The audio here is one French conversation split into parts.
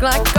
like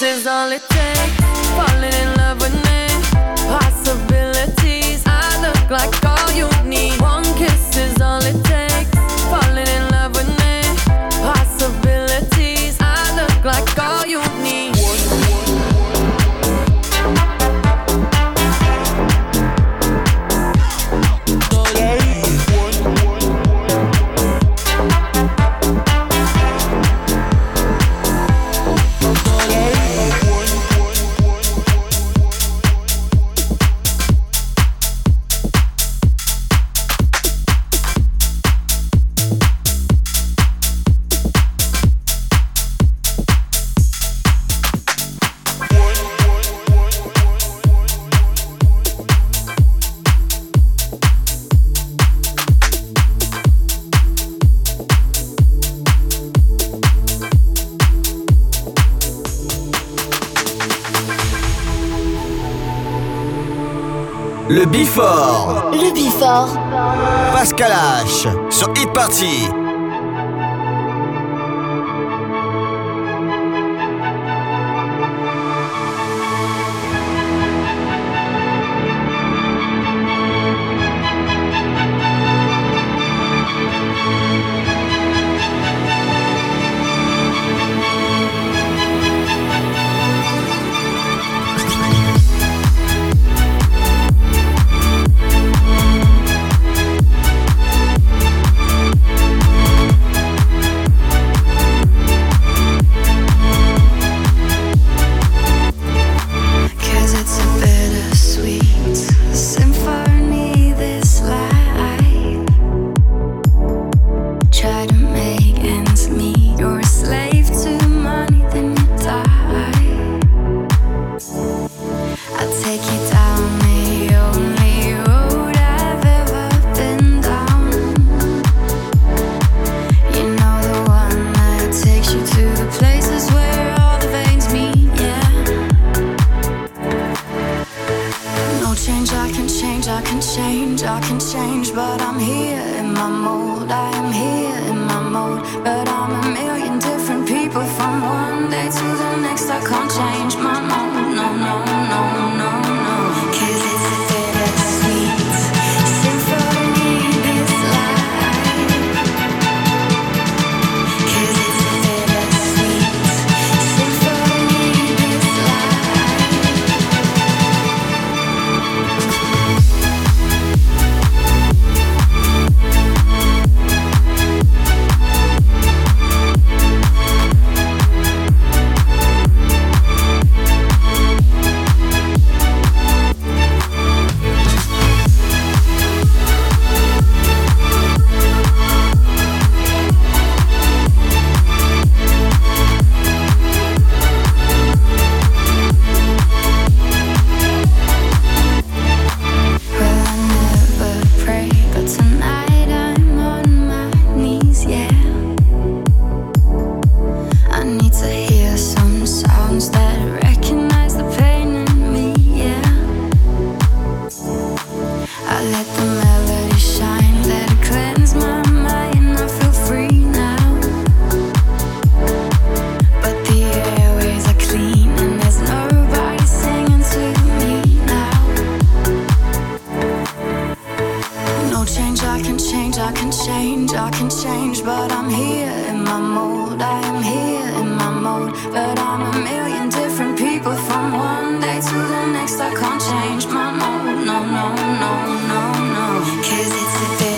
This is all it takes. Falling in love with I look like. Kalash sur Hit Party. me. change, I can change, I can change, I can change, but I'm here in my mold. I am here in my mold, but I'm a million different people from one day to the next. I can't change my mold, no, no, no, no, no. Cause it's a thing.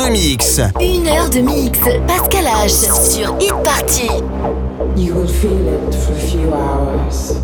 Heure de mix. Une heure de mix. Pascal H sur Hit Party. You will feel it for a few hours.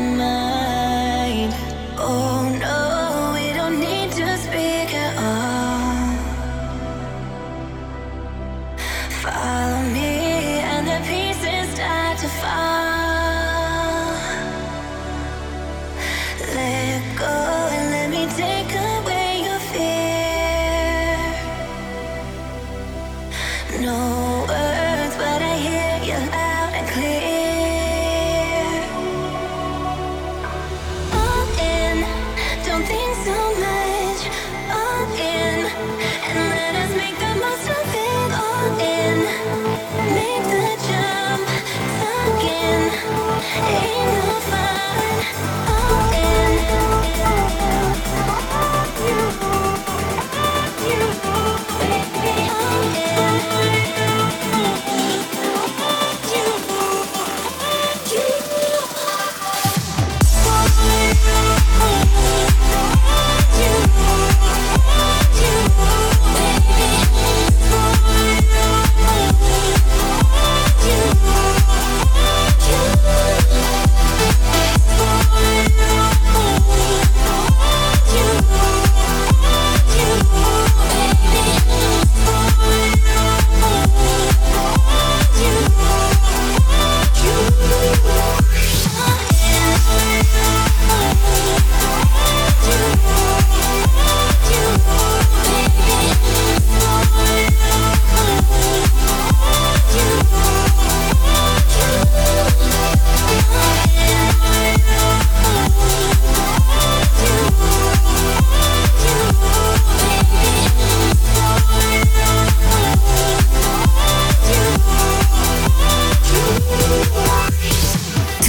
My.